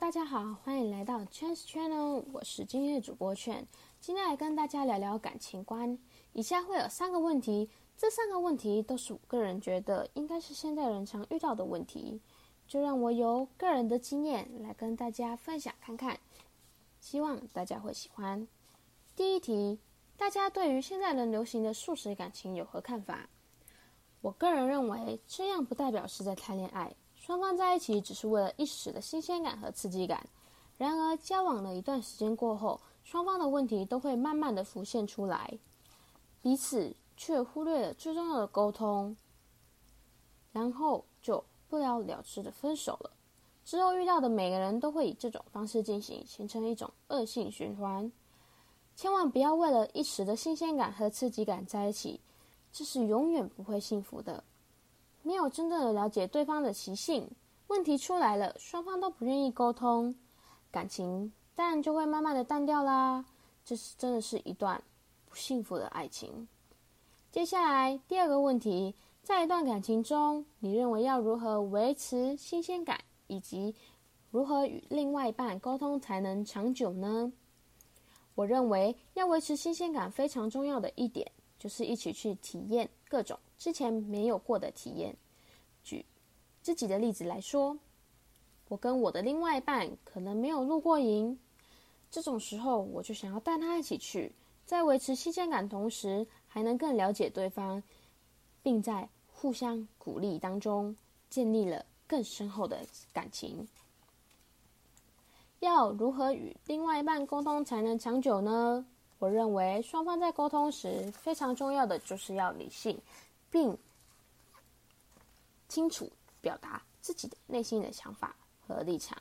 大家好，欢迎来到 Chance Channel，我是今天的主播劝。今天来跟大家聊聊感情观。以下会有三个问题，这三个问题都是我个人觉得应该是现代人常遇到的问题，就让我由个人的经验来跟大家分享看看，希望大家会喜欢。第一题，大家对于现在人流行的素食感情有何看法？我个人认为，这样不代表是在谈恋爱。双方在一起只是为了一时的新鲜感和刺激感，然而交往了一段时间过后，双方的问题都会慢慢的浮现出来，彼此却忽略了最重要的沟通，然后就不了了之的分手了。之后遇到的每个人都会以这种方式进行，形成一种恶性循环。千万不要为了一时的新鲜感和刺激感在一起，这是永远不会幸福的。没有真正的了解对方的习性，问题出来了，双方都不愿意沟通，感情当然就会慢慢的淡掉啦。这是真的是一段不幸福的爱情。接下来第二个问题，在一段感情中，你认为要如何维持新鲜感，以及如何与另外一半沟通才能长久呢？我认为要维持新鲜感非常重要的一点，就是一起去体验各种。之前没有过的体验。举自己的例子来说，我跟我的另外一半可能没有露过营，这种时候我就想要带他一起去，在维持新鲜感同时，还能更了解对方，并在互相鼓励当中建立了更深厚的感情。要如何与另外一半沟通才能长久呢？我认为双方在沟通时非常重要的就是要理性。并清楚表达自己的内心的想法和立场，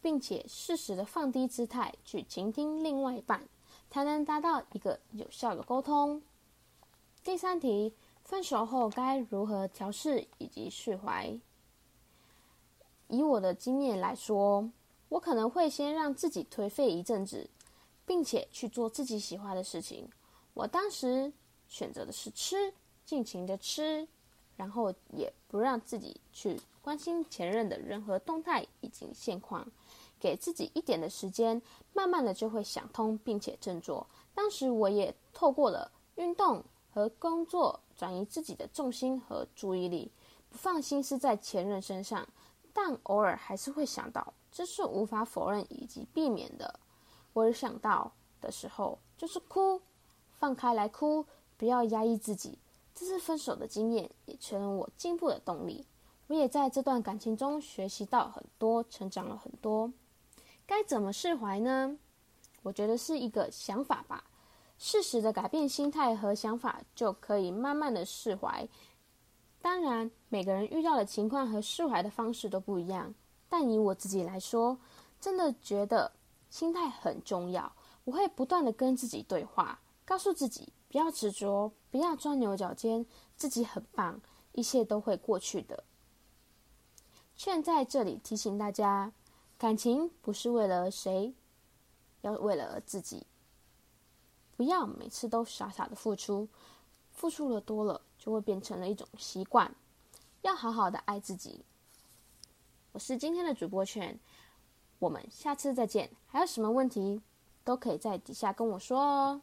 并且适时的放低姿态去倾听另外一半，才能达到一个有效的沟通。第三题，分手后该如何调试以及释怀？以我的经验来说，我可能会先让自己颓废一阵子，并且去做自己喜欢的事情。我当时选择的是吃。尽情的吃，然后也不让自己去关心前任的任何动态以及现况，给自己一点的时间，慢慢的就会想通并且振作。当时我也透过了运动和工作转移自己的重心和注意力，不放心思在前任身上，但偶尔还是会想到，这是无法否认以及避免的。我想到的时候就是哭，放开来哭，不要压抑自己。这次分手的经验也成了我进步的动力。我也在这段感情中学习到很多，成长了很多。该怎么释怀呢？我觉得是一个想法吧。适时的改变心态和想法，就可以慢慢的释怀。当然，每个人遇到的情况和释怀的方式都不一样。但以我自己来说，真的觉得心态很重要。我会不断的跟自己对话，告诉自己。不要执着，不要钻牛角尖，自己很棒，一切都会过去的。劝在这里提醒大家，感情不是为了谁，要为了自己。不要每次都傻傻的付出，付出了多了，就会变成了一种习惯。要好好的爱自己。我是今天的主播劝，我们下次再见。还有什么问题，都可以在底下跟我说哦。